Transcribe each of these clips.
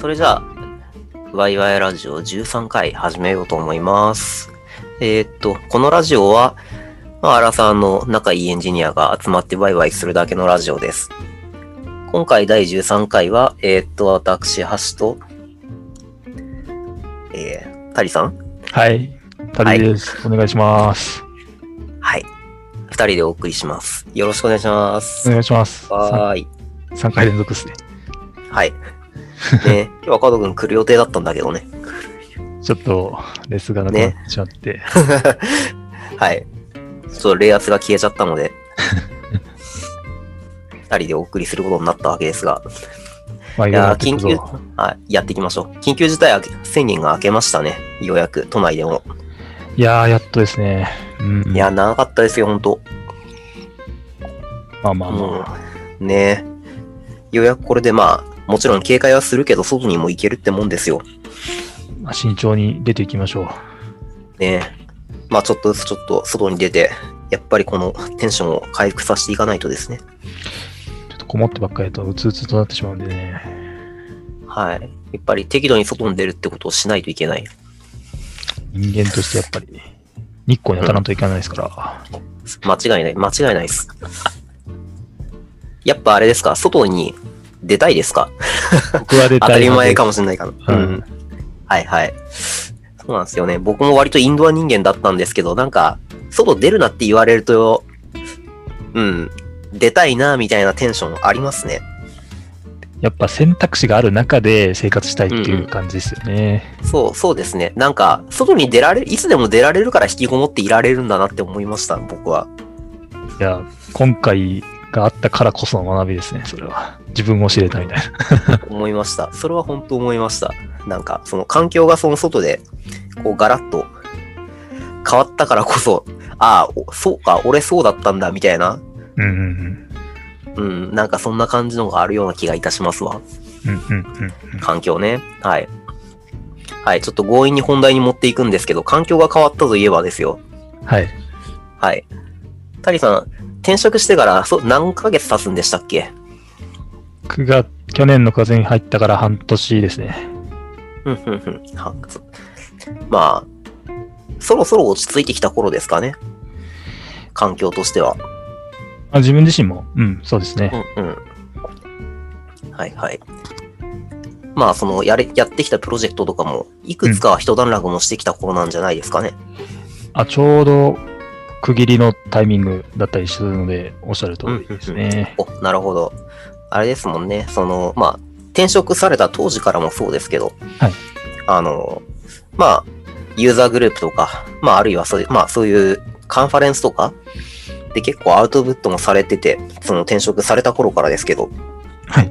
それじゃあ、ワイワイラジオ13回始めようと思います。えーっと、このラジオは、まあ、アラさんの仲いいエンジニアが集まってワイワイするだけのラジオです。今回第13回は、えーっと、私、橋と、えー、タリさんはい。タリです、お願いします。はい。二人でお送りします。よろしくお願いします。お願いします。はーい。3回連続ですね。はい。ね今日は加藤くん来る予定だったんだけどね。ちょっと、レスがなくなってしまって。はい。ちょっとレイアスが消えちゃったので、二人でお送りすることになったわけですが、まあ、いや緊急っていくぞ。、はい、やっていきましょう。緊急事態宣言が明けましたね。ようやく、都内でも。いやー、やっとですね。うん。いや、長かったですよ、ほんと。まあまあまあ。うん。ねようやくこれでまあ、もちろん警戒はするけど、外にも行けるってもんですよ。まあ、慎重に出ていきましょう。ねまあ、ちょっとずつちょっと外に出て、やっぱりこのテンションを回復させていかないとですね。ちょっとこもってばっかりだとうつうつとなってしまうんでね。はい。やっぱり適度に外に出るってことをしないといけない。人間としてやっぱり、日光に当たらんといけないですから。間違いない、間違いないです。やっぱあれですか？外に出たいですか？僕は出当たいたり前かももしれないから。ううんん。はいはい。そうなんですよね。僕も割とインドア人間だったんですけど、なんか、外出るなって言われると、うん、出たいな、みたいなテンションありますね。やっぱ選択肢がある中で生活したいっていう感じですよね。そう、そうですね。なんか、外に出られる、いつでも出られるから引きこもっていられるんだなって思いました、僕は。いや、今回があったからこその学びですね、それは。自分を知れたみたいな。思いました。それは本当思いました。なんか、その環境がその外で、こうガラッと変わったからこそ、ああ、おそうか、俺そうだったんだ、みたいな。うんうんうん、なんかそんな感じのがあるような気がいたしますわ。うん。うんうんうん環境ね。はい。はい、ちょっと強引に本題に持っていくんですけど、環境が変わったといえばですよ。うん。はい。はい。タリさん、転職してから、そう、何ヶ月経つんでしたっけ？9月、去年の風に入ったから半年ですね。ふんふんふん。まあ、そろそろ落ち着いてきた頃ですかね？環境としては。まあ、自分自身も、うん、そうですね。うんうん。はいはい。まあ、その、やれ、やってきたプロジェクトとかも、いくつかは一段落もしてきた頃なんじゃないですかね？あ、ちょうど区切りのタイミングだったりするので、おっしゃる通りですね。お、なるほど。あれですもんね。その、まあ、転職された当時からもそうですけど、はいあの、まあ、ユーザーグループとか、まあ、あるいはそういう、まあ、そういうカンファレンスとか、で結構アウトプットもされてて、その転職された頃からですけど、はい。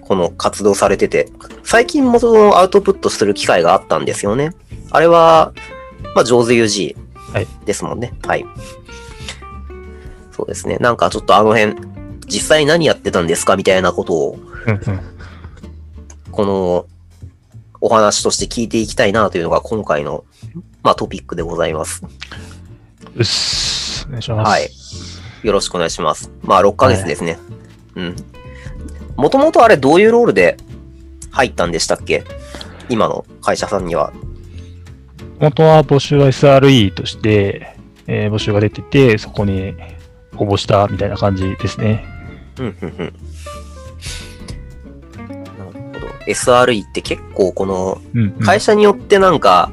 この活動されてて、最近もそのアウトプットする機会があったんですよね。あれは、まあ、上手 UG はいですもんね。はい。そうですね。なんかちょっとあの辺、実際何やってたんですかみたいなことを。このお話として聞いていきたいなというのが今回の、まあ、トピックでございます。うっす。お願いします。はい。よろしくお願いします。まあ、6ヶ月ですね。うん。もともとあれどういうロールで入ったんでしたっけ？今の会社さんには。元は募集は SRE として、えー募集が出てて、そこに応募したみたいな感じですね。うん、うん、うん。なるほど。SRE って結構このうん、うん。会社によってなんか、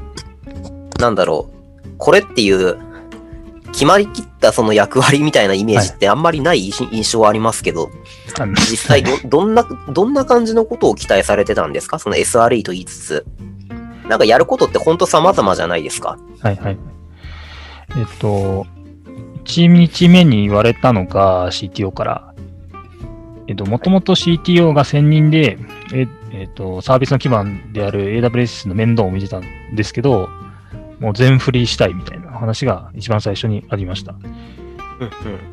なんだろう、これっていう、決まりきったその役割みたいなイメージってあんまりない印印象はありますけど、あの実際ど、どんな、どんな感じのことを期待されてたんですか？その SRE と言いつつ。なんかやることってほんと様々じゃないですかはいはい。えっと、1日目に言われたのが CTO から、えっと、もともと CTO が専任で、ええっと、サービスの基盤である AWS の面倒を見てたんですけど、もう全振りしたいみたいな話が一番最初にありました。うん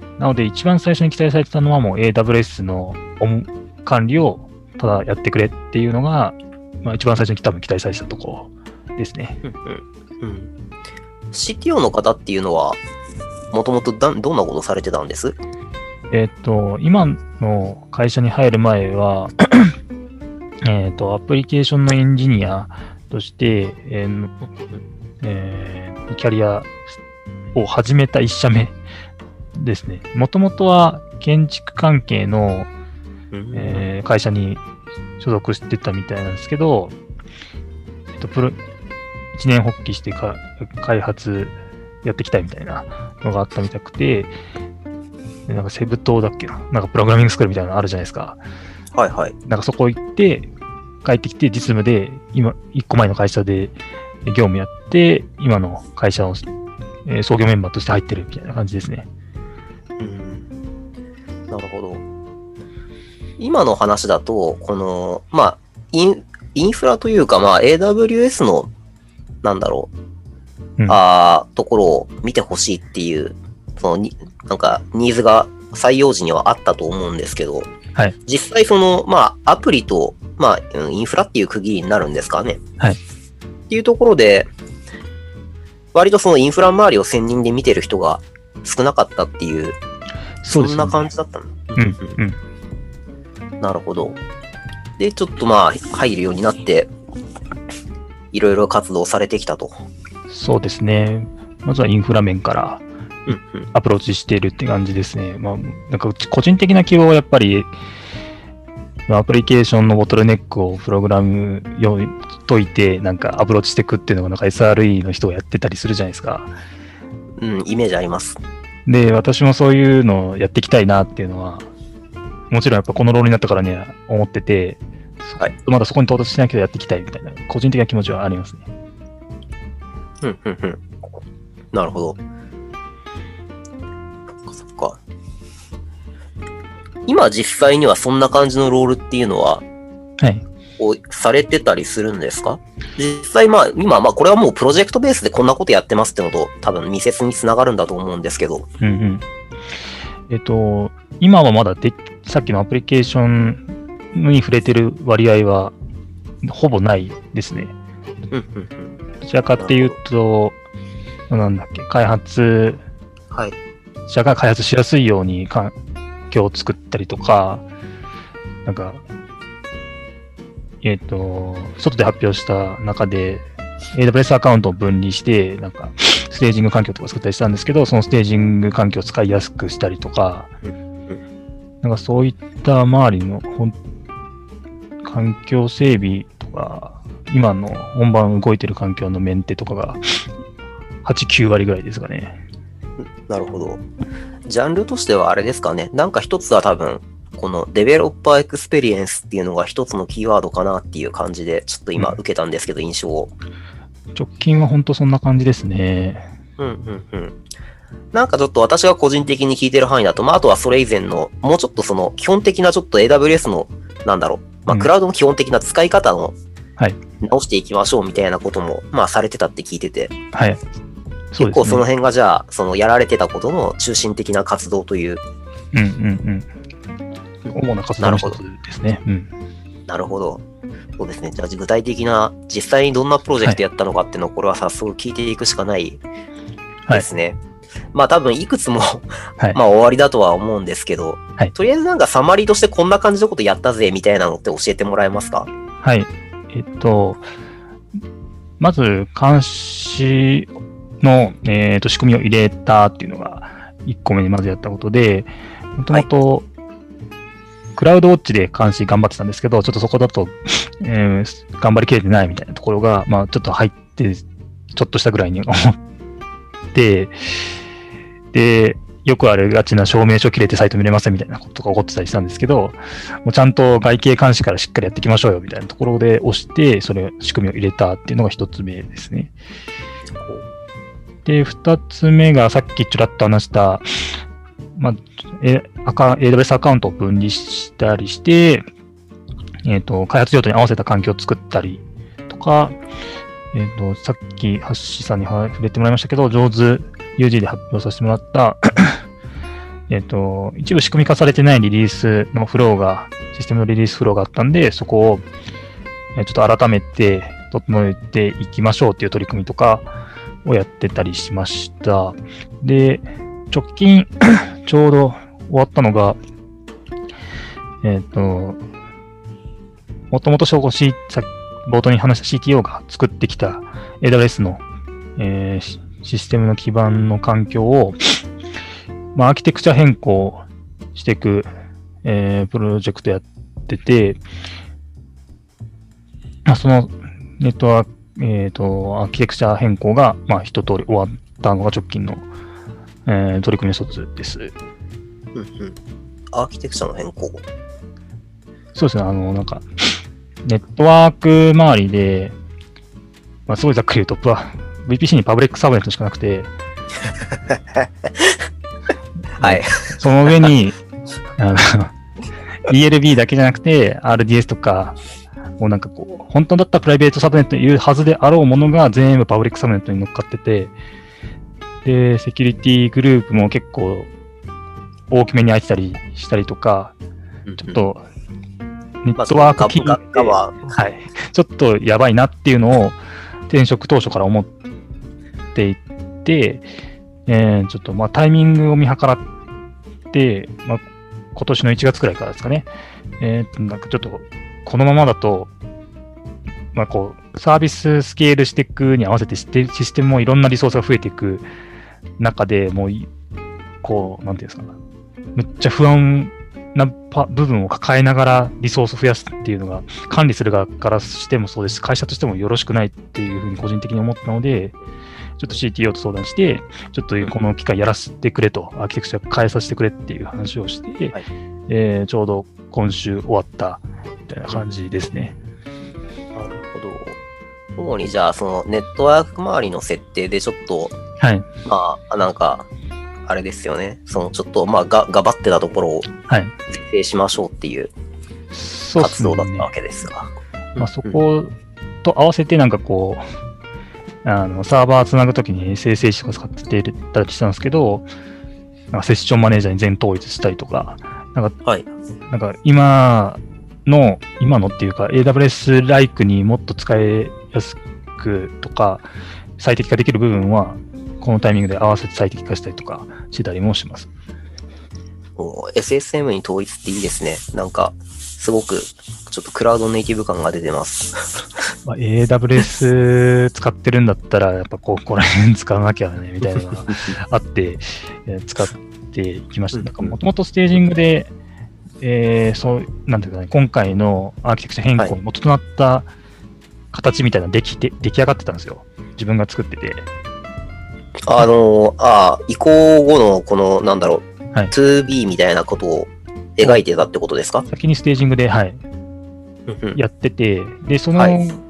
うん。なので、一番最初に期待されてたのはもう AWS の管理をただやってくれっていうのが、まあ一番最初に多分期待されてたところですね。うんうん。うん。CTO の方っていうのは、もともとどんなことされてたんです？えっと、今の会社に入る前は、えっ、と、アプリケーションのエンジニアとして、えーえーキャリアを始めた1社目ですね。もともとは建築関係の、うんえー会社に所属してたみたいなんですけど、えっと、プロ、一年発起してか開発やっていきたいみたいなのがあったみたくて、でなんかセブ島だっけななんかプログラミングスクールみたいなのあるじゃないですか。はいはい。なんかそこ行って、帰ってきて実務で、今、一個前の会社で業務やって、今の会社の、えー創業メンバーとして入ってるみたいな感じですね。うんなるほど。今の話だと、この、まあ、イン、インフラというか、まあ、AWS の、なんだろう、うんあーところを見てほしいっていう、そのに、なんか、ニーズが採用時にはあったと思うんですけど、はい実際その、まあ、アプリと、まあ、うんインフラっていう区切りになるんですかね。はいっていうところで、割とそのインフラ周りを専任で見てる人が少なかったっていう、そんな感じだったの？うん、うん。なるほど。で、ちょっとまあ、入るようになって、いろいろ活動されてきたと。そうですね。まずはインフラ面から。アプローチしているって感じですね。まあ、なんか個人的な希望はやっぱり、まあアプリケーションのボトルネックをプログラム用に解いて、なんかアプローチしていくっていうのがなんか SRE の人がやってたりするじゃないですか。うん、イメージあります。で、私もそういうのをやっていきたいなっていうのは、もちろんやっぱこのロールになったからには思ってて、はいまだそこに到達しないけどやっていきたいみたいな、個人的な気持ちはありますね。うん、うん、うん。なるほど。そっかそっか。今実際にはそんな感じのロールっていうのは、はい。をされてたりするんですか？実際まあ、今まあこれはもうプロジェクトベースでこんなことやってますってのと多分密接につながるんだと思うんですけど。うんうん。えっと、今はまだで、さっきのアプリケーションに触れてる割合はほぼないですね。うん、うん、うん。どちらかっていうと、なんだっけ、開発はい。者が開発しやすいように環境を作ったりとか、なんか、えっ、と、外で発表した中で、AWS アカウントを分離して、なんか、ステージング環境とか作ったりしたんですけど、そのステージング環境を使いやすくしたりとか、なんかそういった周りの本環境整備とか、今の本番動いてる環境のメンテとかが、8、9割ぐらいですかね。なるほど。ジャンルとしてはあれですかね。なんか一つは多分、この developer experience っていうのが一つのキーワードかなっていう感じで、ちょっと今うん受けたんですけど、印象を。直近は本当そんな感じですね。うんうんうん。なんかちょっと私が個人的に聞いてる範囲だと、まああとはそれ以前の、もうちょっとその基本的なちょっと AWS の、なんだろう、まあうんクラウドの基本的な使い方のはい、直していきましょうみたいなことも、まあされてたって聞いてて、はい。結構その。辺がじゃあ、そのやられてたことの中心的な活動という、うんうんうん。主な活動の一つですね。うん。なるほど。そうですね。じゃあ具体的な、実際にどんなプロジェクトやったのかっていうのを、これは早速聞いていくしかないですね。まあ多分いくつもはい。まあ終わりだとは思うんですけど、はい。とりあえずなんかサマリーとしてこんな感じのことやったぜみたいなのって教えてもらえますか？はい。えっと、まず、監視の、えっと仕組みを入れたっていうのが、1個目にまずやったことで、もともと、クラウドウォッチで監視頑張ってたんですけど、ちょっとそこだと、えー頑張りきれてないみたいなところが、まあ、ちょっと入って、ちょっとしたぐらいに思って、で、よくあるがちな証明書切れてサイト見れませんみたいなことが起こってたりしたんですけど、もうちゃんと外形監視からしっかりやっていきましょうよみたいなところで押して、それ、仕組みを入れたっていうのが一つ目ですね。で、二つ目がさっきちらっと話した、まあ、えアカ AWS アカウントを分離したりして、えっ、と、開発用途に合わせた環境を作ったりとか、えっ、と、さっき、ハッシーさんに触れてもらいましたけど、上手 UG で発表させてもらった、えっと、一部仕組み化されてないリリースのフローが、システムのリリースフローがあったんで、そこを、えちょっと改めて整えていきましょうっていう取り組みとかをやってたりしました。で、直近、ちょうど終わったのが、えっ、と、もともと証拠し、さ冒頭に話した CTO が作ってきた AWS の、えー、システムの基盤の環境を、まあ、アーキテクチャ変更していく、えー、プロジェクトやってて、まあ、そのネットワーク、えっ、ー、と、アーキテクチャ変更が、まあ、一通り終わったのが直近の、えー、取り組みの一つです。うんうん。アーキテクチャの変更？そうですね、あの、なんか、ネットワーク周りで、まあ、すごいざっくり言うと、VPC にパブリックサブネットしかなくて、はい。その上に、あの、ELB だけじゃなくて、RDS とか、もうなんかこう、本当だったらプライベートサブネットに言うはずであろうものが全部パブリックサブネットに乗っかってて、で、セキュリティグループも結構大きめに開いてたりしたりとか、ちょっと、ネットワーク機能は、はい、ちょっとやばいなっていうのを転職当初から思っていて、えー、ちょっとまあタイミングを見計らって、まあ、今年の1月くらいからですかね、えー、なんかちょっとこのままだと、まあこう、サービススケールしていくに合わせてシステムもいろんなリソースが増えていく中でもう、こう、なんていうんですか、めっちゃ不安な部分を抱えながらリソースを増やすっていうのが、管理する側からしてもそうですし、会社としてもよろしくないっていうふうに個人的に思ったので、ちょっと CTO と相談して、ちょっとこの機会やらせてくれと、アーキテクチャ変えさせてくれっていう話をして、はい、えー、ちょうど今週終わったみたいな感じですね。なるほど。主にじゃあ、そのネットワーク周りの設定でちょっと、はい。まあ、なんか、あれですよね。そのちょっと、まあ、が、がばってたところを、はい。設定しましょうっていう活動だったわけですが。すね、まあ、そこと合わせてなんかこう、あの、サーバーつなぐときに生成詞とか使ってたりしたんですけど、なんかセッションマネージャーに全統一したりとか、なんか、はい、なんか今の、今のっていうか AWS ライクにもっと使いやすくとか、最適化できる部分は、このタイミングで合わせて最適化したりとかしたりもします。SSM に統一っていいですね。なんか、すごく、ちょっとクラウドネイティブ感が出てます。まあ、AWS 使ってるんだったら、やっぱここら辺使わなきゃね、みたいなのが あって、使っていきました。なんかもともとステージングで、えー、そう、なんていうかね、今回のアーキテクチャ変更の元となった形みたいなできて、出来上がってたんですよ。自分が作ってて。あの、ああ、移行後のこの、なんだろう、はい、2B みたいなことを描いてたってことですか？先にステージングで、はい。やってて、で、その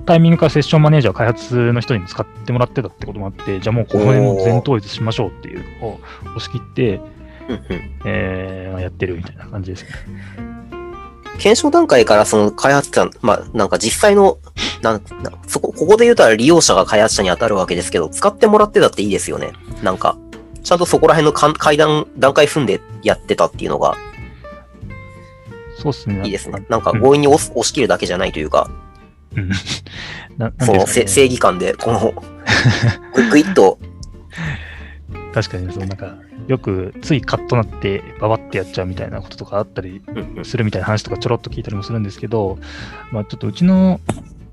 タイミングからセッションマネージャー開発の人にも使ってもらってたってこともあって、じゃあもうここでも全統一しましょうっていうのを押し切って、えー、やってるみたいな感じですね。検証段階からその開発者、まあ、なんか実際の、なん、そこ、ここで言うたら利用者が開発者に当たるわけですけど、使ってもらってたっていいですよね。なんか、ちゃんとそこら辺の階段、段階踏んでやってたっていうのが、そうっすね。いいですね。なんか強引に押す、押し切るだけじゃないというか、うん。その、正義感で、この、ぐいっと。確かに、そう、なんか、よくついカッとなってババってやっちゃうみたいなこととかあったりするみたいな話とかちょろっと聞いたりもするんですけど、まあ、ちょっとうちの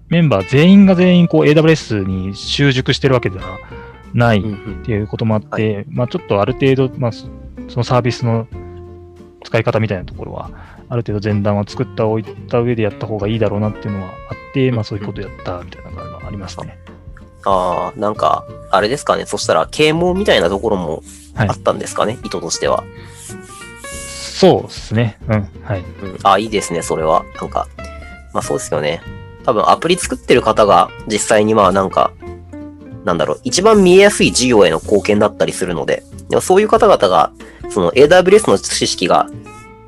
メンバー全員が全員こう AWS に習熟してるわけではないっていうこともあって、まあ、ちょっとある程度、まあ、そのサービスの使い方みたいなところは、ある程度前段を作っておいた上でやった方がいいだろうなっていうのはあって、まあそういうことやったみたいな感じはありますね。ああ、なんか、あれですかね。そしたら、啓蒙みたいなところもあったんですかね、はい、意図としては。そうですね。うん。はい。うん、あいいですね、それは。なんか、まあそうですよね。多分、アプリ作ってる方が、実際にまあなんか、なんだろう、一番見えやすい事業への貢献だったりするので、でもそういう方々が、その AWS の知識が、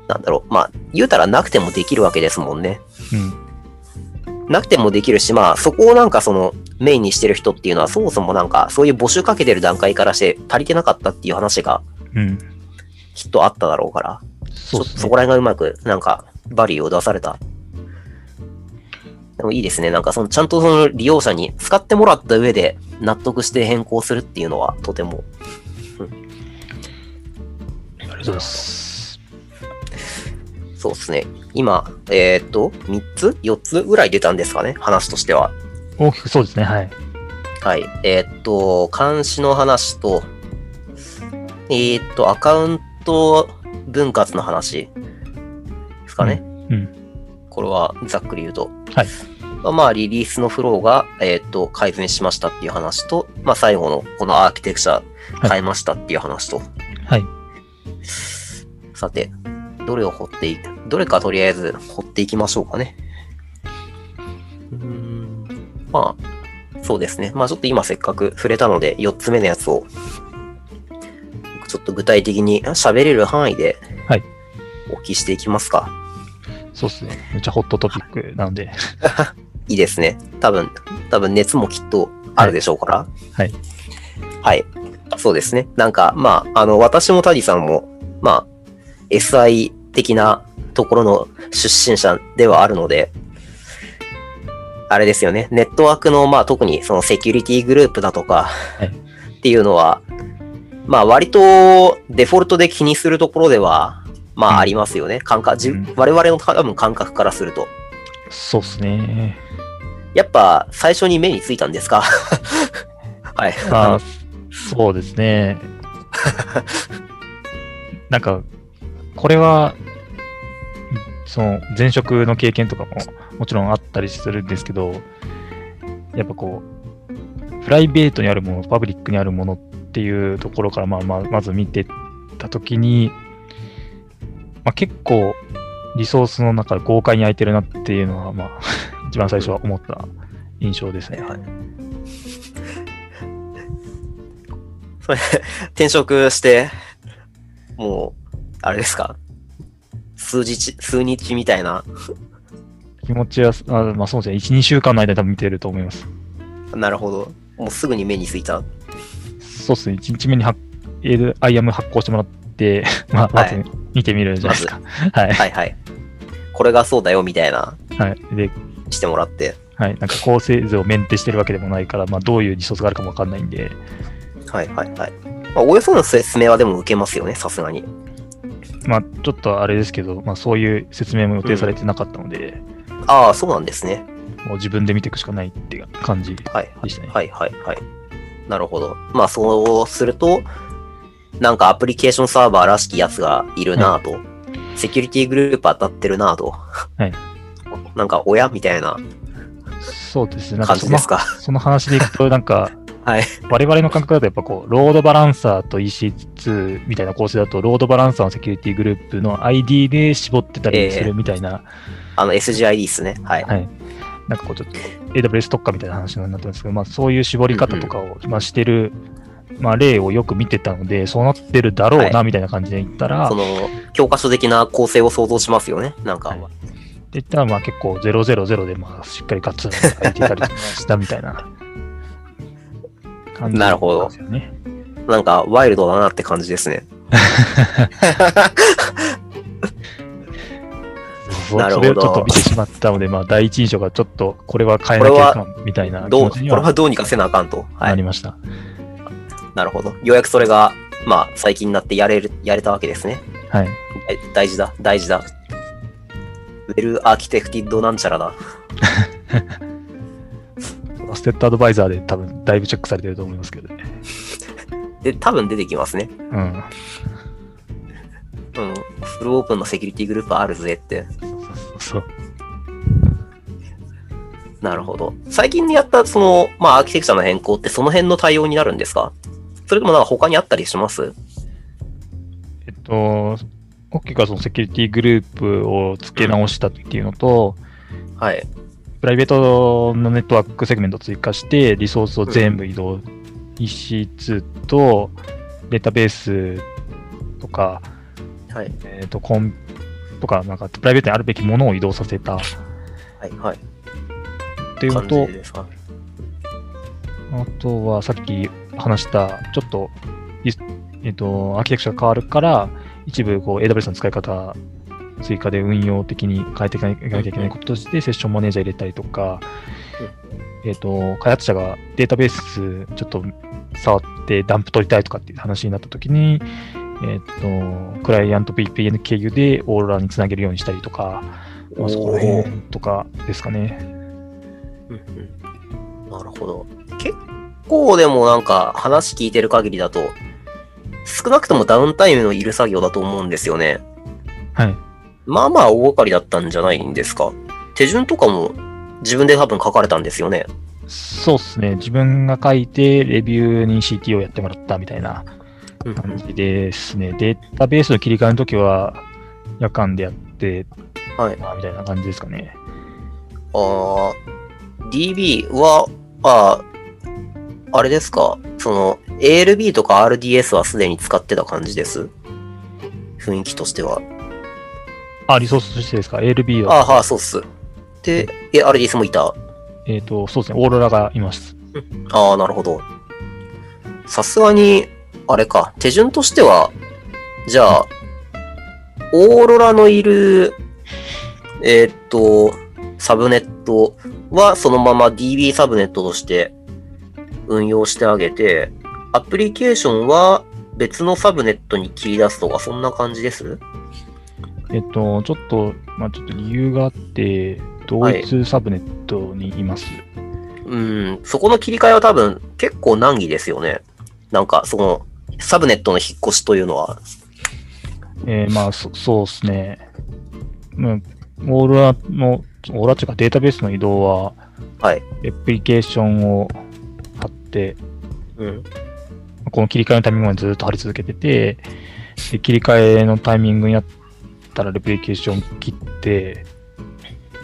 なんだろう、まあ、言うたらなくてもできるわけですもんね。うん。なくてもできるし、まあ、そこをなんかその、メインにしてる人っていうのは、そもそもなんか、そういう募集かけてる段階からして足りてなかったっていう話が、うん。きっとあっただろうから、そう、ね、そこら辺がうまく、なんか、バリューを出された。でもいいですね。なんか、その、ちゃんとその利用者に使ってもらった上で、納得して変更するっていうのは、とても、うん。ありがとうございます。そうですね。今、えーっと、3つ ?4 つぐらい出たんですかね？話としては。大きくそうですね。はい。はい。えーっと、監視の話と、えーっと、アカウント分割の話ですかね。うん。これはざっくり言うと。はい。まあまあ、リリースのフローが、えーっと、改善しましたっていう話と、まあ、最後のこのアーキテクチャ変えましたっていう話と。はい。さて、どれを掘っていく、どれかとりあえず掘っていきましょうかね。うーん。まあ、そうですね。まあちょっと今せっかく触れたので、4つ目のやつを、ちょっと具体的に喋れる範囲で、はい。お聞きしていきますか。そうですね。めっちゃホットトピックなので。いいですね。多分、多分熱もきっとあるでしょうから。はい。はい。そうですね。なんか、まあ、あの、私もタディさんも、まあ、SI 的なところの出身者ではあるので、あれですよね。ネットワークの、まあ、特にそのセキュリティグループだとか、はいっていうのは、まあ、割とデフォルトで気にするところでは、まうんあ、ありますよね。感覚、自うん我々の多分感覚からすると。そうですね。やっぱ、最初に目についたんですか？はい。まあ、そうですね。なんか、これは、その前職の経験とかももちろんあったりするんですけど、やっぱこう、プライベートにあるもの、パブリックにあるものっていうところからまあまあまず見てたときに、まあ、結構リソースの中で豪快に空いてるなっていうのは、まあ、一番最初は思った印象ですね。はい それ、転職して、もう、あれですか？数日、数日みたいな？気持ちは、あまあそうですね、1、2週間の間で多分見てると思います。なるほど。もうすぐに目についた？そうですね、1日目には IAM 発行してもらって、まあ、まずはい見てみるじゃないですか。はい。はいはい。これがそうだよ、みたいな、はい。で、してもらって。はい。なんか構成図をメンテしてるわけでもないから、まあどういうリソースがあるかもわかんないんで、はいはいはい。まあ、およその説明はでも受けますよね、さすがに。まあちょっとあれですけど、まあそういう説明も予定されてなかったので、ああ、そうなんですね。もう自分で見ていくしかないっていう感じはいでしたね。はいはいはい。なるほど。まあそうすると、なんかアプリケーションサーバーらしきやつがいるなぁと、セキュリティグループ当たってるなぁと、はい なんか親みたいなそうですね。か？その話でいくと、なんか、はい。我々の感覚だとやっぱこう、ロードバランサーと EC2 みたいな構成だと、ロードバランサーのセキュリティグループの ID で絞ってたりするみたいな、あの SGID ですね。はい。はい。なんかこうちょっと AWS 特化みたいな話になってますけど、まあそういう絞り方とかを、まあ、してる、まあ例をよく見てたので、そうなってるだろうはなみたいな感じで言ったら、その、教科書的な構成を想像しますよね。なんか。はいで言ったらまあ結構000でまあしっかりガッツリ書いていたりしたみたいな 感じなるほどなんですよね。なんか、ワイルドだなって感じですね。なるほどそれをちょっと見てしまったので、まあ第一印象がちょっとこれは変えなきゃいかんみたいな気どう、これははどうにかせなあかんと。はないり。ました。なるほど。ようやくそれが、まあ、最近になってやれる、やれたわけですね。はい。大大事だ、大事だ。ウェルアーキテクティッドなんちゃらだ。ステッドアドバイザーで多分だいぶチェックされてると思いますけどね。で、多分出てきますね。うん。うん。フルオープンのセキュリティグループあるぜって。そう。なるほど。最近やった、その、まあ、アーキテクチャの変更ってその辺の対応になるんですか？それともなんか他にあったりします？えっと、大きくはそのセキュリティグループを付け直したっていうのと、はい。プライベートのネットワークセグメントを追加して、リソースを全部移動、EC2 とデータベースとか、はい。えっ、と、コンとか、なんかプライベートにあるべきものを移動させたっはい。はい。ていうのとあとはさっき話した、ちょっと、いえっ、と、アーキテクチャが変わるから、一部こう AWS の使い方、追加で運用的に変えていかなきゃいけないこととして、セッションマネージャー入れたりとか、えっ、と、開発者がデータベースちょっと触ってダンプ取りたいとかっていう話になったときに、えっ、と、クライアント VPN 経由でオーロラにつなげるようにしたりとか、まあ、そこら辺とかですかね。うんうんなるほど。結構でもなんか話聞いてる限りだと、少なくともダウンタイムのいる作業だと思うんですよね。はい。まあまあ大掛かりだったんじゃないんですか？手順とかも自分で多分書かれたんですよね。そうですね。自分が書いて、レビューに CT をやってもらったみたいなうん感じですね。データベースの切り替えの時は、夜間でやってはい。たみたいな感じですかね。あー DB は、あーあれですか？その、ALB とか RDS はすでに使ってた感じです？雰囲気としては。あ、リソースとしてですか ?ALB は、ああ、はあ、そうっす。で、え、RDS もいた？えっ、と、そうですね。オーロラがいます。ああ、なるほど。さすがに、あれか、手順としては、じゃあ、オーロラのいる、えーっと、サブネットはそのまま DB サブネットとして運用してあげて、アプリケーションは別のサブネットに切り出すとか、そんな感じです？えっ、と、ちょっと、まあちょっと理由があって、同一サブネットにいます。うん、そこの切り替えは多分結構難儀ですよね。なんか、その、サブネットの引っ越しというのは。えーまあ、そそうですね。うん、オーロラの、オーロラっていうかデータベースの移動は、はい。レプリケーションを貼って、うん。この切り替えのタイミングまでずっと貼り続けてて、で切り替えのタイミングになったらレプリケーション切って、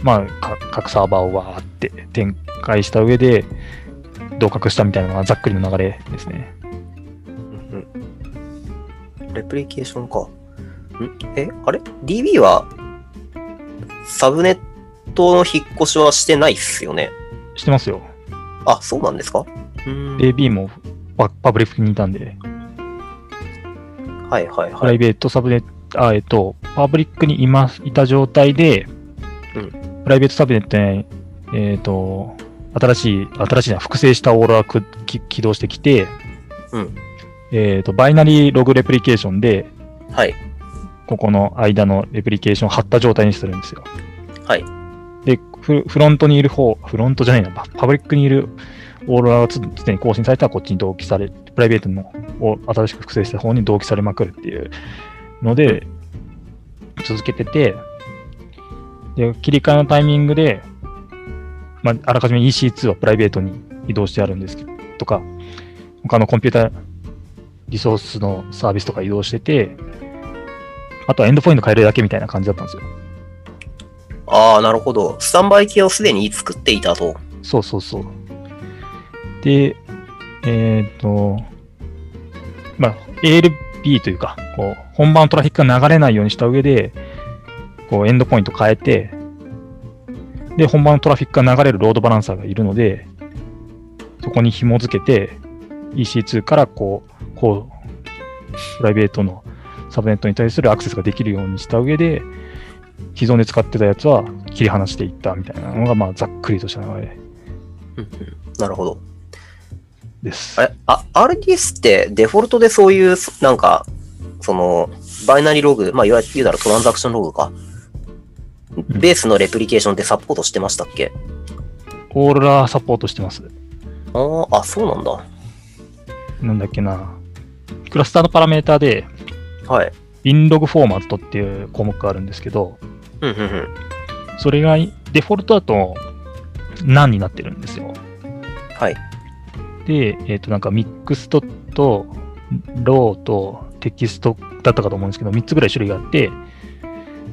まあ、か各サーバーをわーって展開した上で、同格したみたいなのがざっくりの流れですね。レプリケーションか。ん？え、あれ ?DB は、サブネットの引っ越しはしてないっすよね？してますよ。あ、そうなんですか？うん AB もパパブリックにいたんで、はいはいプライはい。ベートサブネット、あ、えっと、パブリックにいます、いた状態で、うんプライベートサブネットに、えっ、と、新しい、新しいな、複製したオーロラくき起動してきて、うんえっ、と、バイナリーログレプリケーションで、はい。ここの間のレプリケーションを貼った状態にするんですよ。はい。で、フフロントにいる方、フロントじゃないな、パパブリックにいるオーロラがつすでに更新されたらこっちに同期され、プライベートのを新しく複製した方に同期されまくるっていうので、続けてて、で、切り替えのタイミングで、まあ、あらかじめ EC2 はプライベートに移動してあるんですけど、とか、他のコンピューターリソースのサービスとか移動してて、あとはエンドポイント変えるだけみたいな感じだったんですよ。ああ、なるほど。スタンバイ系をすでに作っていたと。そうそうそう。で、えっ、と、まあ、ALB というか、こう、本番のトラフィックが流れないようにした上で、こう、エンドポイント変えて、で、本番のトラフィックが流れるロードバランサーがいるので、そこに紐付けて、EC2 からこう、こう、プライベートのサブネットに対するアクセスができるようにした上で、既存で使ってたやつは切り離していったみたいなのが、まあ、ざっくりとした流れなるほど。です。あれあ、RDS ってデフォルトでそういう、なんか、その、バイナリログ、まあ、いわゆるならトランザクションログか。ベースのレプリケーションってサポートしてましたっけ？オーロラサポートしてます。あーあ、そうなんだ。なんだっけな。クラスターのパラメータで、はい。inlog フォーマットっていう項目があるんですけど、うんうんうん。それがデフォルトだと none になってるんですよ。はい。で、えっ、と、なんかミックストとローとテキストだったかと思うんですけど、3つぐらい種類があって、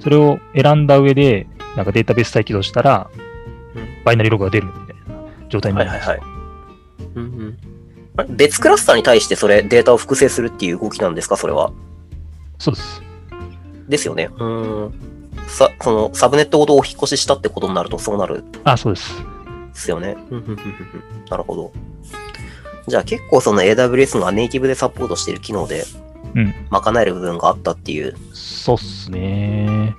それを選んだ上で、なんかデータベース再起動したらうん、バイナリーログが出るみたいな状態になるんですよ。はいはいうんうん。あれ別クラスターに対してそれデータを複製するっていう動きなんですか？それは。そうです。ですよね。うーん。さ、その、サブネットごとお引っ越ししたってことになるとそうなるんあ、そうです。ですよね。うんうんうんうんなるほど。じゃあ結構その AWS がネイティブでサポートしている機能でうん、賄える部分があったっていう。そうっすね。うん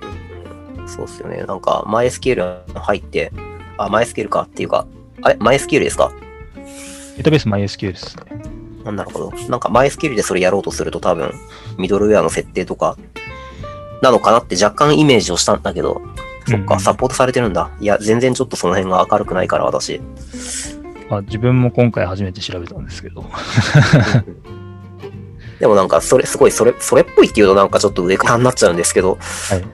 そうっすよね。なんか MySQL 入って、あ、MySQL かっていうか、あれ ?MySQL ですか？データベース MySQL ですね。なるほど。なんかマイスキルでそれやろうとすると多分、ミドルウェアの設定とか、なのかなって若干イメージをしたんだけど、そっか、うんうんサポートされてるんだ。いや、全然ちょっとその辺が明るくないから、私。まあ、自分も今回初めて調べたんですけど。でもなんか、それ、すごい、それ、それっぽいっていうとなんかちょっと上からになっちゃうんですけど、はい。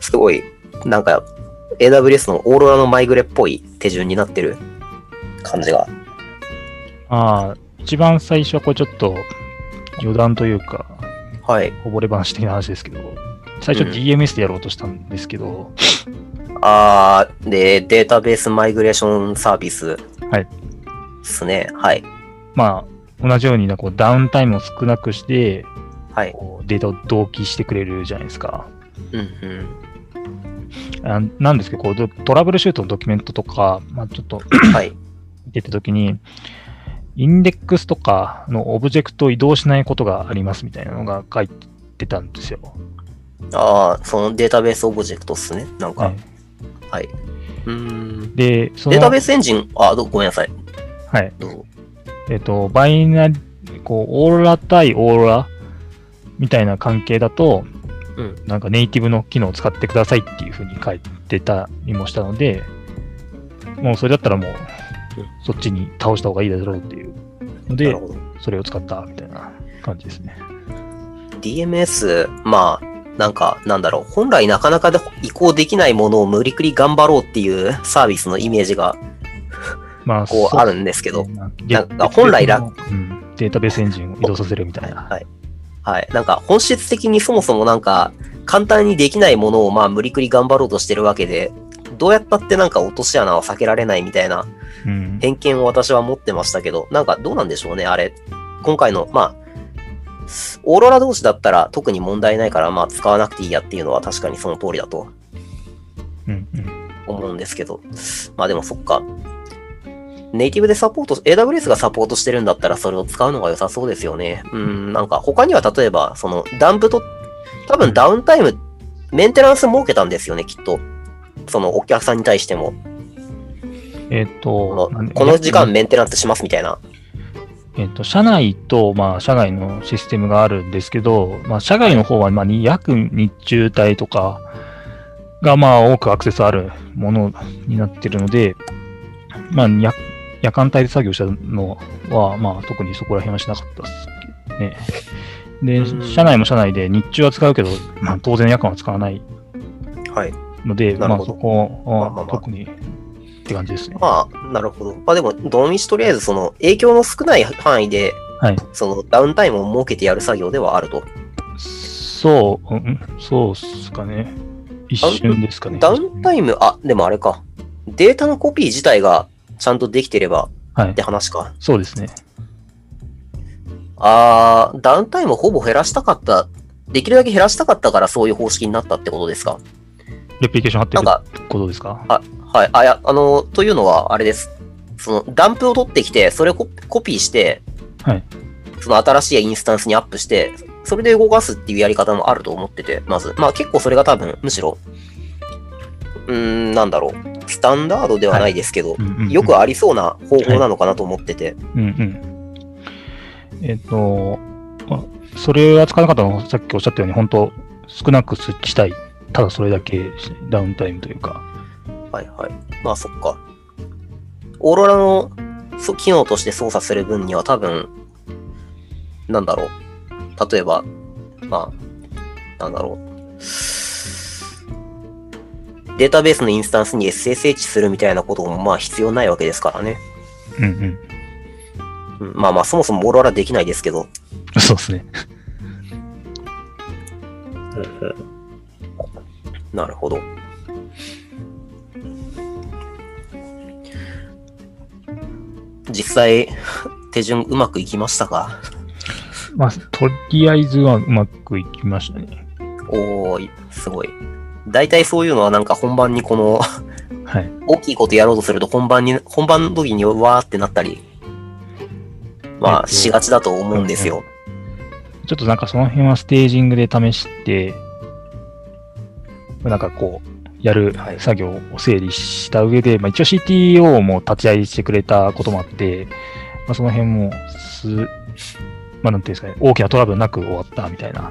すごい、なんか、AWS のオーロラのマイグレっぽい手順になってる感じが。まあ、一番最初はこれちょっと余談というか、はい。こぼれ話的な話ですけど、最初うん DMS でやろうとしたんですけど、あー、で、データベースマイグレーションサービス。はい。ですね。はい。まあ、同じようにこうダウンタイムを少なくして、はい。こうデータを同期してくれるじゃないですか。うんうん。あなんですけどこうド、トラブルシュートのドキュメントとか、まあ、ちょっと はい。見てたときに、インデックスとかのオブジェクトを移動しないことがありますみたいなのが書いてたんですよ。あー、そのデータベースオブジェクトっすね。なんか。ははい。い、うーん。で、データベースエンジン、あ、どごめんなさい。はい。えっ、と、バイナリ、こう、オーロラ対オーロラみたいな関係だと、うんなんかネイティブの機能を使ってくださいっていうふうに書いてたりもしたので、もうそれだったらもう、そっちに倒した方がいいだろうっていうので。それを使ったみたいな感じですね。DMS、まあ、なんか、なんだろう。本来なかなかで移行できないものを無理くり頑張ろうっていうサービスのイメージが、まあ、こう、あるんですけど。まあなんか本来楽うん、データベースエンジンを移動させるみたいな。はい。はい。なんか、本質的にそもそもなんか、簡単にできないものをまあ無理くり頑張ろうとしてるわけで、どうやったってなんか落とし穴は避けられないみたいなうん、偏見を私は持ってましたけど、なんかどうなんでしょうね、あれ。今回の、まあ、オーロラ同士だったら特に問題ないから、まあ使わなくていいやっていうのは確かにその通りだとうん、うん。思うんですけど。まあでもそっか。ネイティブでサポート、AWS がサポートしてるんだったらそれを使うのが良さそうですよね。うん、なんか他には例えば、そのダンプと、多分ダウンタイム、メンテナンス設けたんですよね、きっと。そのお客さんに対しても。えっ、ことこの時間メンテナンスしますみたいな。えっと、社内と、まあ、社外のシステムがあるんですけど、まあ、社外の方は、まあ、に約日中帯とかが、まあ、多くアクセスあるものになってるので、まあ、夜夜間帯で作業したのは、まあ、特にそこら辺はしなかったですね。でうん、社内も社内で日中は使うけど、まあ、当然夜間は使わないはい。ので、まあ、なるほどそこまあまあまあは特にって感じですね。まあ、なるほど。まあでも、どのみちとりあえずその影響の少ない範囲で、はい。そのダウンタイムを設けてやる作業ではあると。そう、うん、そうっすかね。一瞬ですかね。ダウンタイム、あ、でもあれか。データのコピー自体がちゃんとできてればはいっ。て話か。そうですね。あー、ダウンタイムをほぼ減らしたかった、できるだけ減らしたかったからそういう方式になったってことですか？レプリケーション貼ってるなんか、ことですか？はい、あ、いや、あの、というのは、あれです。その、ダンプを取ってきて、それをココピーして、はい。その新しいインスタンスにアップして、それで動かすっていうやり方もあると思ってて、まず。まあ結構それが多分、むしろ、うーん、なんだろう。スタンダードではないですけど、うんうんうんよくありそうな方法なのかなと思ってて。うんうん。えっ、と、まあ、それは使わなかったのは、さっきおっしゃったように、本当少なくしたい。ただそれだけダウンタイムというか。はいはい。まあそっか。オーロラのそ機能として操作する分には多分、なんだろう。例えば、まあ、なんだろう。データベースのインスタンスに SSH するみたいなこともまあ必要ないわけですからね。うんうん。うんまあまあそもそもオーロラできないですけど。そうですね。なるほど。実際、手順うまくいきましたか？まあ、とりあえずはうまくいきましたね。おーい、すごい。大体そういうのはなんか本番にこのはい。大きいことやろうとすると本番に、本番の時にわーってなったり、まあえっとしがちだと思うんですよ。ちょっとなんかその辺はステージングで試して、なんかこう、やるはい作業を整理した上で、まあ、一応 CTO も立ち会いしてくれたこともあって、まあ、その辺もすまあなんていうんですかね、大きなトラブルなく終わったみたいな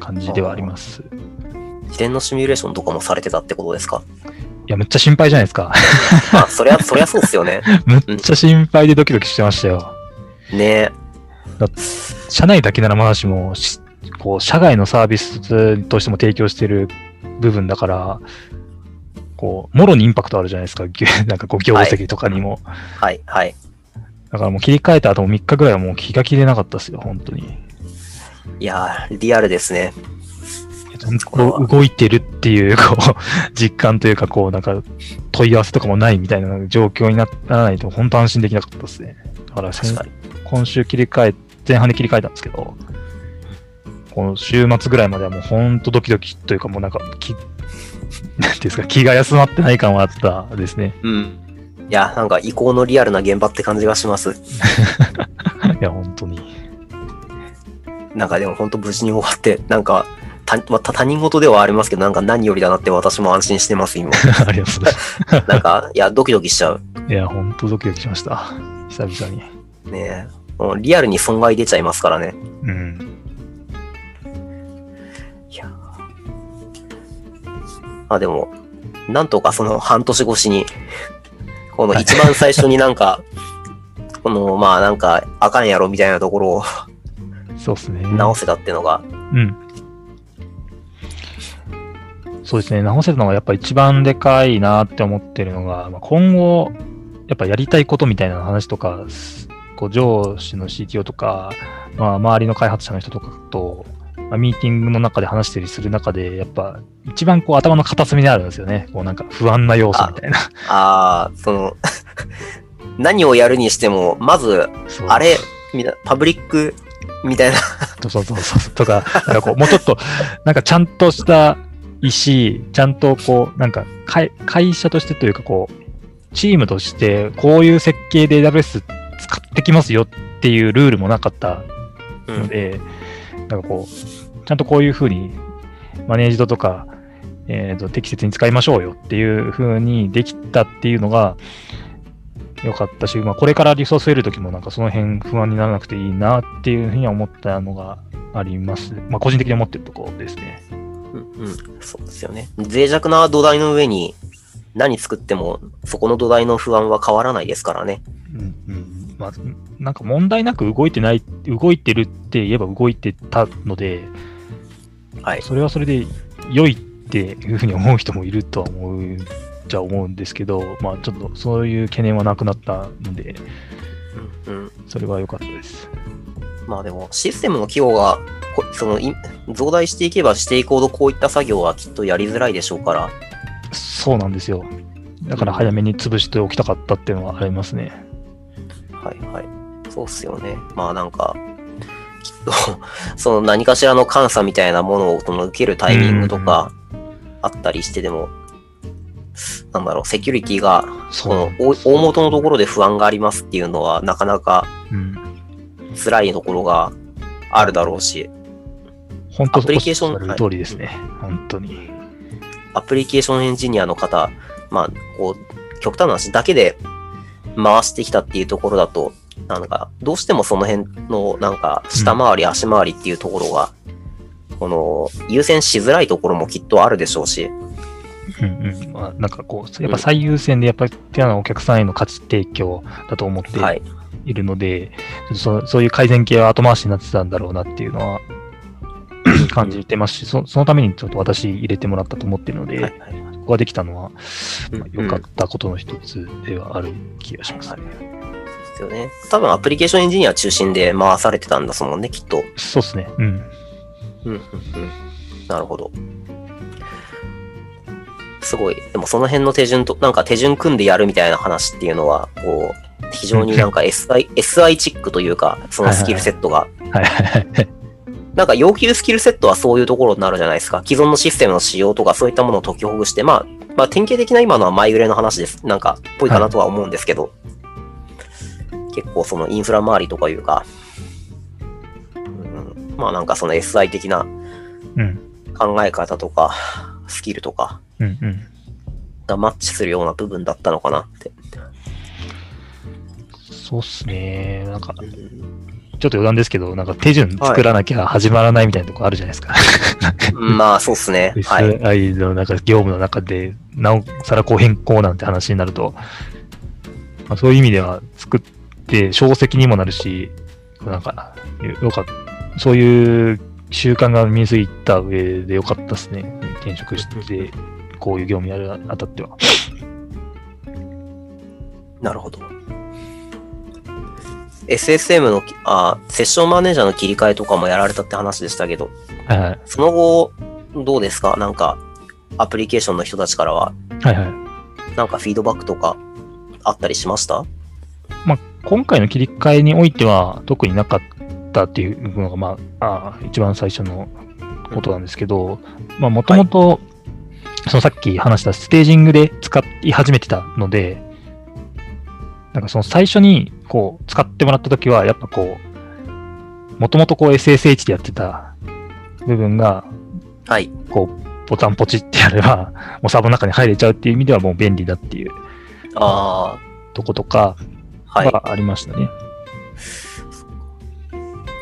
感じではあります。自転のシミュレーションとかもされてたってことですか？いや、めっちゃ心配じゃないですか。まあ、そりゃ、そりゃそうっすよね。めっちゃ心配でドキドキしてましたよ。ね社内だけならまだしも、しこう、社外のサービスとしても提供している部分だから、こう、もろにインパクトあるじゃないですか。なんかこう、業績とかにも。はい、はい。だからもう切り替えた後も3日ぐらいはもう気が気でなかったですよ、本当に。いやー、リアルですね。動いてるっていう、こう、実感というか、こう、なんか、問い合わせとかもないみたいな状況にならないと、本当安心できなかったですね。だから。今週切り替え、前半で切り替えたんですけど、この週末ぐらいまではもう本当ドキドキというかもうなんか、きなんていうんですか、気が休まってない感はあったですね。うん。いや、なんか移行のリアルな現場って感じがします。いや、本当に。なんかでも本当無事に終わって、なんか、た また他人事ではありますけど、なんか何よりだなって私も安心してます、今。ありがとうございます。なんか、いや、ドキドキしちゃう。いや、本当ドキドキしました。久々に。ねえ。もうリアルに損害出ちゃいますからね。うん。いやあ、でも、なんとかその半年越しに、この一番最初になんか、この、まあなんか、あかんやろみたいなところをそうですね。直せたっていうのが、うん。そうですね、直せるのがやっぱ一番でかいなって思ってるのが、まあ、今後、やっぱやりたいことみたいな話とか、すこう上司の CTO とか、まあ、周りの開発者の人とかと、まあ、ミーティングの中で話したりする中で、やっぱ一番こう頭の片隅にあるんですよね。こうなんか不安な要素みたいな。ああ、その、何をやるにしても、まず、あれ、みたいなパブリックみたいな、そうそうそうそう。とか、なんかこう、もうちょっと、なんかちゃんとした石、ちゃんとこう、なんか会会社としてというかこう、チームとしてこういう設計で AWS 使ってきますよっていうルールもなかったうん、ので、なんかこう、ちゃんとこういうふうにマネージドとか、えーと適切に使いましょうよっていうふうにできたっていうのが良かったし、まあ、これからリソース得るときもなんかその辺不安にならなくていいなっていうふうには思ったのがあります。まあ、個人的に思ってるところですね。うん、うん、そうですよね。脆弱な土台の上に何作っても、そこの土台の不安は変わらないですからね。うんうんまあ、なんか問題なく動いてない、動いてるって言えば動いてたので、はい。それはそれで良いっていうふうに思う人もいるとは思うじゃ思うんですけど、まあちょっとそういう懸念はなくなったので、うん、うん。それは良かったです。まあでも、システムの規模が、こその、い増大していけばしていくほどこういった作業はきっとやりづらいでしょうから、そうなんですよ。だから早めに潰しておきたかったっていうのはありますね。はいはい。そうっすよね。まあなんか、きっと、その何かしらの監査みたいなものをその受けるタイミングとかあったりしてでも、なんだろう、セキュリティが、そこの大大元のところで不安がありますっていうのは、なかなかうん。辛いところがあるだろうし、本当アプリケーション通りですね。本当に。アプリケーションエンジニアの方、まあ、こう、極端な話だけで回してきたっていうところだと、なんか、どうしてもその辺の、なんか、下回り、足回りっていうところが、この、優先しづらいところもきっとあるでしょうし、うんうん。まあ、なんかこう、やっぱ最優先でやっぱり手のお客さんへの価値提供だと思ってはい。いるので、そそういう改善系は後回しになってたんだろうなっていうのは 感じてますし、そそのためにちょっと私入れてもらったと思ってるので、はいはいここができたのは良かったことの一つではある気がしますね。ですよね。多分アプリケーションエンジニア中心で回されてたんだもんね、きっと。そうですね。うん。うん、うん、うん。なるほど。すごい。でもその辺の手順と、なんか手順組んでやるみたいな話っていうのは、こう、非常になんか SI、SI チックというか、そのスキルセットが、はいはいはい。なんか要求スキルセットはそういうところになるじゃないですか。既存のシステムの仕様とかそういったものを解きほぐして、まあ、まあ典型的な今のはマイグレの話です。なんか、ぽいかなとは思うんですけど、結構そのインフラ周りとかいうか、うん、まあなんかその SI 的なうん。考え方とか、スキルとか。がマッチするような部分だったのかなって。そうっすね。なんか、うんちょっと余談ですけど、なんか手順作らなきゃ始まらないみたいなとこあるじゃないですか。まあ、そうっすね。はい。SI のなんか業務の中で、なおさらこう変更なんて話になると、まあ、そういう意味では作って、小石にもなるし、なんか、よかった。そういう習慣が身についた上でよかったですね。転職して、こういう業務やるあたっては。なるほど。SSM のき、あ、セッションマネージャーの切り替えとかもやられたって話でしたけど、はいはい。その後、どうですか？なんか、アプリケーションの人たちからは、はいはい。なんかフィードバックとかあったりしました？今回の切り替えにおいては特になかったっていうのが、まあ、あ一番最初のことなんですけど、まあ、もともと、そのさっき話したステージングで使い始めてたので、なんかその最初にこう使ってもらったときは、やっぱこう、もともとこう SSH でやってた部分が、はい。こう、ボタンポチってやれば、もうサーバーの中に入れちゃうっていう意味ではもう便利だっていうあとことかあ、はい。はありましたね。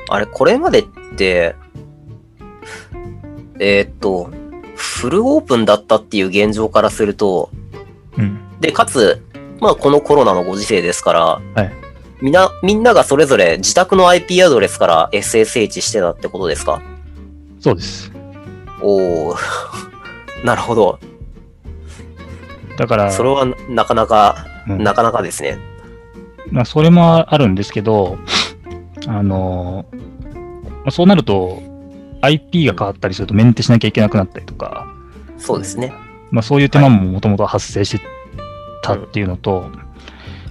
あれ、これまでって、えーっと、フルオープンだったっていう現状からすると、うん。で、かつ、まあ、このコロナのご時世ですから、はいみんな、みんながそれぞれ自宅の IP アドレスから SSH してたってことですか？そうです。おー、なるほど。だから、それはなかなか、うんなかなかですね。まあ、それもあるんですけど、あのまあそうなると、IP が変わったりするとメンテしなきゃいけなくなったりとか、そうですね。まあ、そういう手間ももともと発生してたっていうのと、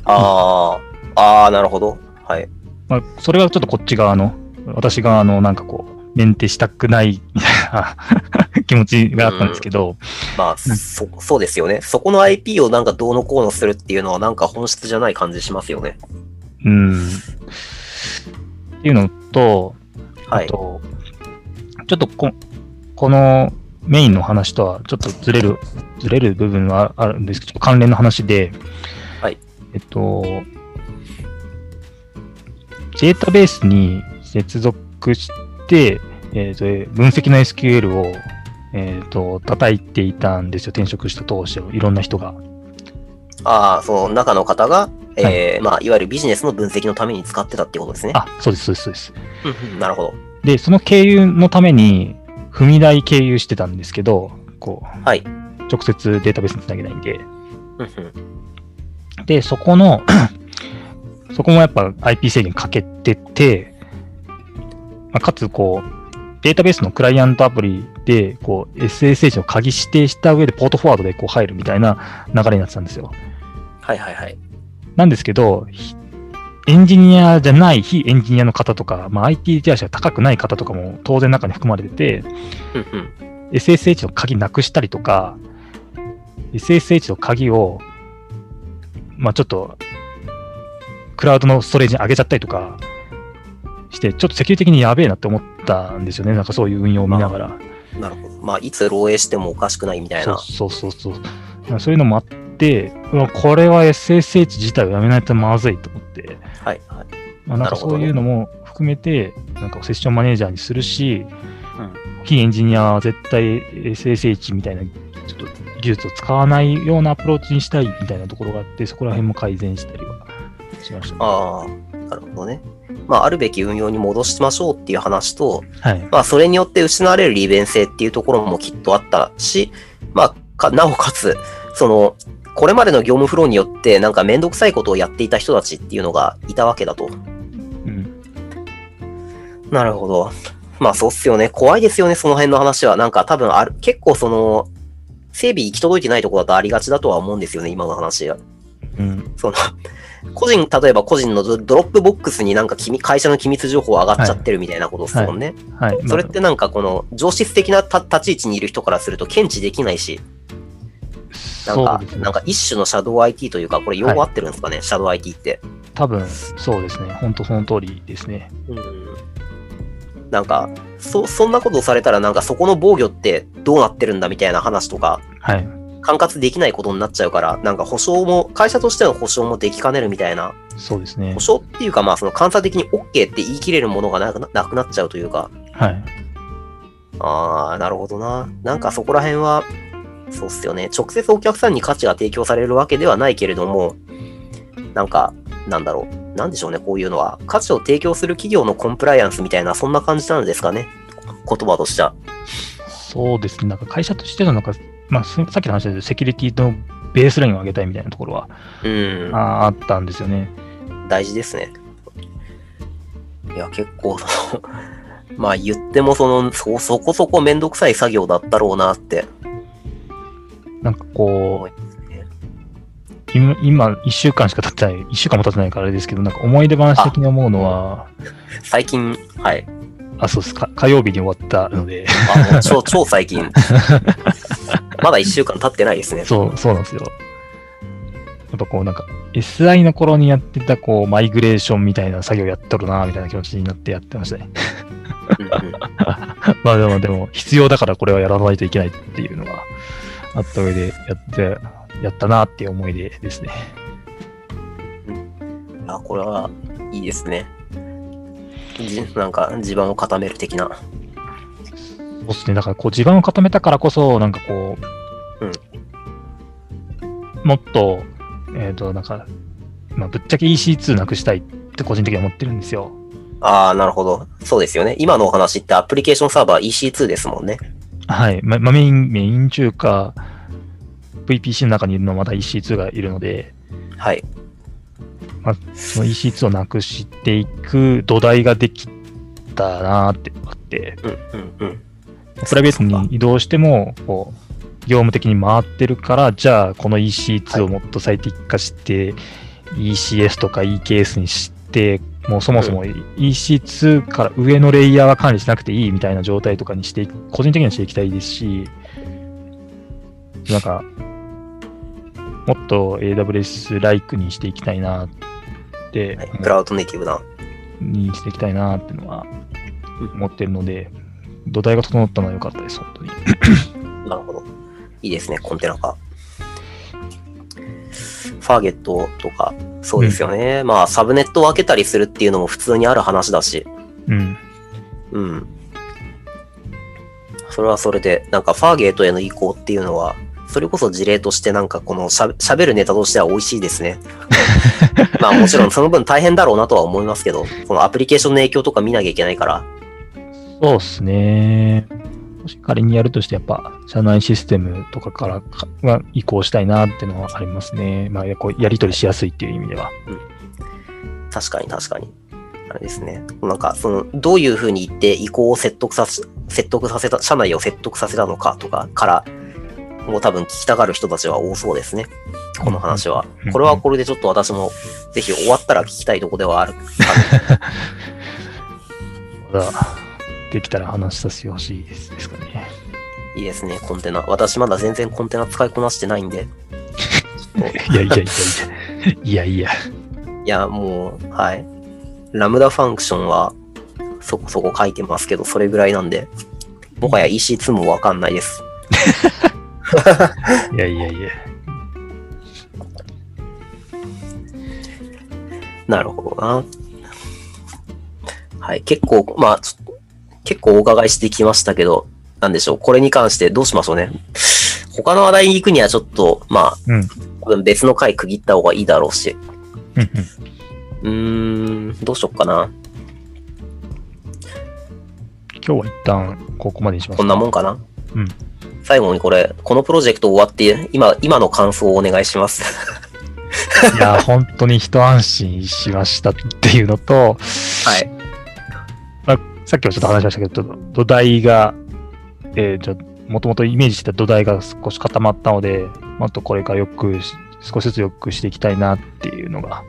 ああ、ああ、なるほど。はい。まあ、それはちょっとこっち側の、私側のなんかこう、メンテしたくないみたいな 気持ちがあったんですけど、まあ、そ、そうですよね。そこの IP をなんかどうのこうのするっていうのはなんか本質じゃない感じしますよね。うん。っていうのと、はい。あと、ちょっとここのメインの話とはちょっとずれる、ずれる部分はあるんですけど、関連の話で、はい。えっと、データベースに接続して、えっと、分析の SQL を、えっと、叩いていたんですよ。転職した当初、いろんな人が。ああ、その中の方が、えーまあ、いわゆるビジネスの分析のために使ってたってことですね。あ、そうです、そうです、そうです。なるほど。で、その経由のために、踏み台経由してたんですけど、こう、はい。直接データベースにつなげないんで、で、そこの、そこもやっぱ IP 制限かけてて、まあ、かつこう、データベースのクライアントアプリで、こう、SSH の鍵指定した上でポートフォワードでこう入るみたいな流れになってたんですよ。はいはいはい。なんですけど、ひエンジニアじゃない非エンジニアの方とか、まあ、IT リテラシーが高くない方とかも当然中に含まれてて、うんうん。SSH の鍵なくしたりとか、SSH の鍵を、まあちょっと、クラウドのストレージに上げちゃったりとかして、ちょっとセキュリティ的にやべえなって思ったんですよね。なんかそういう運用を見ながら。なるほど。まあ、いつ漏洩してもおかしくないみたいな。そうそうそうそう。そういうのもあって、これは SSH 自体をやめないとまずいと思って、はいはい。まあ、なんかそういうのも含めて、なんかセッションマネージャーにするし、うん非エンジニアは絶対 SSH みたいなちょっと技術を使わないようなアプローチにしたいみたいなところがあって、そこら辺も改善したりはしました、ね。ああ、なるほどね。まあ、あるべき運用に戻しましょうっていう話と、はい。まあ、それによって失われる利便性っていうところもきっとあったし、まあ、かなおかつ、その、これまでの業務フローによって、なんかめんどくさいことをやっていた人たちっていうのがいたわけだと。うん。なるほど。まあ、そうっすよね。怖いですよね、その辺の話は。なんか多分ある、結構その、整備行き届いてないところだとありがちだとは思うんですよね、今の話は。うん。その、個人、例えば個人のドドロップボックスになんか機密会社の機密情報上がっちゃってるみたいなことですもんね。はい。それってなんかこの情シス的なた立ち位置にいる人からすると検知できないし、なんか、なん。か一種のシャドウ IT というか、これ用語合ってるんですかね、 shadow IT って。多分、そうですね。本当その通りですね。うん。なんか、そ、そんなことをされたらなんかそこの防御ってどうなってるんだみたいな話とか、はい。管轄できないことになっちゃうから、なんか保証も、会社としての保証もできかねるみたいなそうですね保。証っていうか、まあ、その監査的に OK って言い切れるものがなくななくなっちゃうというか、はい。ああ、なるほどな。なんかそこら辺は、そうっすよね。直接お客さんに価値が提供されるわけではないけれども、なんか、なんだろう。なんでしょうね、こういうのは。価値を提供する企業のコンプライアンスみたいな、そんな感じなんですかね。言葉としては。そうですね。なんか会社としてのなんか、まあ、すさっきの話でセキュリティのベースラインを上げたいみたいなところは、うん。ああったんですよね。大事ですね。いや、結構、その、まあ言ってもその、そ、そこそこめんどくさい作業だったろうなってなんかこ。う、今、今1週間しか経ってない、1週間も経ってないからあれですけど、なんか思い出話的に思うのは、最近、はい。あ、そうですか、火曜日に終わったので、あ、超、超最近。まだ一週間経ってないですね。そう、そうなんですよ。やっぱこうなんか、SI の頃にやってたこう、マイグレーションみたいな作業やっとるな、みたいな気持ちになってやってましたね。まあでも、でも、必要だからこれはやらないといけないっていうのがあった上でやって、やったなっていう思い出ですね。あ、これはいいですね。じなんか地盤を固める的な。そうですね。だからこう地盤を固めたからこそ、なんかこう、もっと、えっ、と、なんか、まあ、ぶっちゃけ EC2 なくしたいって個人的には思ってるんですよ。ああ、なるほど。そうですよね。今のお話ってアプリケーションサーバー EC2 ですもんね。はい。ま、まあ、メイン、メイン中か、VPC の中にいるのはまだ EC2 がいるので、はい。その EC2 をなくしていく土台ができたなーってあって、うんうんうん。プライベートに移動しても、こう、業務的に回ってるから、じゃあ、この EC2 をもっと最適化して、ECS とか EKS にして、もうそもそも EC2 から上のレイヤーは管理しなくていいみたいな状態とかにしていく、個人的にはしていきたいですし、なんか、もっと AWS-like にしていきたいなってはい、クラウドネイティブな。にしていきたいなっていうのは思ってるので、土台が整ったのは良かったです、本当に。なるほど。いいですね、コンテナ化。ファーゲットとか、そうですよね。まあ、サブネットを分けたりするっていうのも普通にある話だし。うん。うん。それはそれで、なんかファーゲートへの移行っていうのは、それこそ事例としてなんかこのしゃ喋るネタとしては美味しいですね。まあもちろんその分大変だろうなとは思いますけど、そのアプリケーションの影響とか見なきゃいけないから。そうですね。もし仮にやるとして、やっぱ、社内システムとかからかは移行したいなっていうのはありますね。まあ、やこうやり取りしやすいっていう意味では。確かに確かに。あれですね。なんか、その、どういうふうに言って移行を説得させ、説得させた、社内を説得させたのかとかから、もう多分聞きたがる人たちは多そうですね。この話はうん。これはこれでちょっと私も、ぜひ終わったら聞きたいとこではある。まだ、できたら話させてほしいですですかね。いいですね、コンテナ。私まだ全然コンテナ使いこなしてないんで。いやいやいやいや。いやいや。いや、もう、はい。ラムダファンクションは、そこそこ書いてますけど、それぐらいなんで、もはや EC2 もわかんないです。いやいやいや。なるほどな。はい。結構、まあ、ちょ結構お伺いしてきましたけど、なんでしょう。これに関してどうしましょうね。他の話題に行くにはちょっと、まあ、うん。多分別の回区切った方がいいだろうし。うんん、どうしよっかな。今日は一旦ここまでにします。こんなもんかな。うん。最後にこれ、このプロジェクト終わって、今、今の感想をお願いします。いや、本当に一安心しましたっていうのと、はい。さっきもちょっと話しましたけど、土台が、えー、じゃもともとイメージしてた土台が少し固まったので、もっとこれからよくし、少しずつよくしていきたいなっていうのが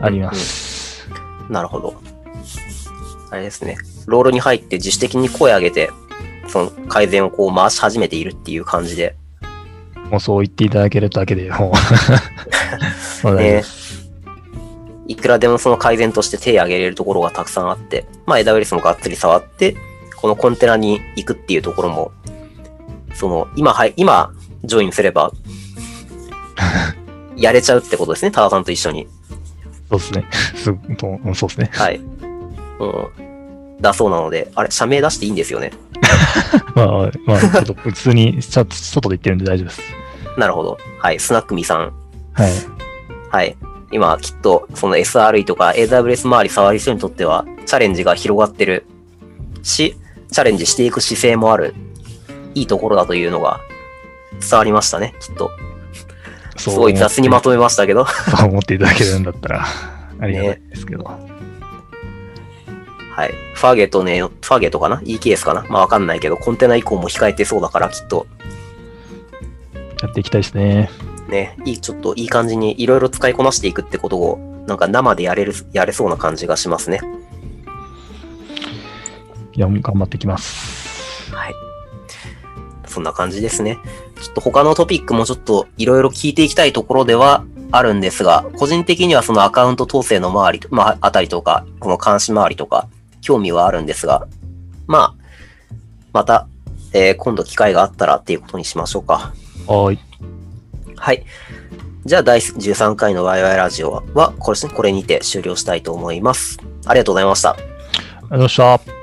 あります。なるほど。あれですね。ロールに入って自主的に声上げて、その改善をこう回し始めているっていう感じで。もうそう言っていただけるだけでもう、もうです。いくらでもその改善として手を挙げれるところがたくさんあって、まあ AWS もがっつり触って、このコンテナに行くっていうところも、その、今、はい、今、ジョインすれば、やれちゃうってことですね、タワさんと一緒に。そうですね。す そうですね。はい。うん。だそうなので、あれ、社名出していいんですよね？まあ、まあ、ちょっと普通に外で言ってるんで大丈夫です。なるほど。はい。スナックミさん。はい。はい。今、きっと、その SRE とか AWS 周り触る人にとっては、チャレンジが広がってるし、チャレンジしていく姿勢もある、いいところだというのが伝わりましたね、きっと。そうすごい雑にまとめましたけど。そう思っていただけるんだったら、ありがたいですけど。はい。ファーゲットね、ファーゲットかな ?EKS かな？まあわかんないけど、コンテナ移行も控えてそうだから、きっと、やっていきたいですね。ね、いい、ちょっといい感じにいろいろ使いこなしていくってことを、なんか生でやれる、やれそうな感じがしますね。いや、頑張ってきます。はい。そんな感じですね。ちょっと他のトピックもちょっといろいろ聞いていきたいところではあるんですが、個人的にはそのアカウント統制の周り、まあ、あたりとか、この監視周りとか、興味はあるんですが、まあ、また、えー今度機会があったらっていうことにしましょうか。はーい。はい。じゃあ、第13回のワイワイラジオは、これこれにて終了したいと思います。ありがとうございました。ありがとうございました。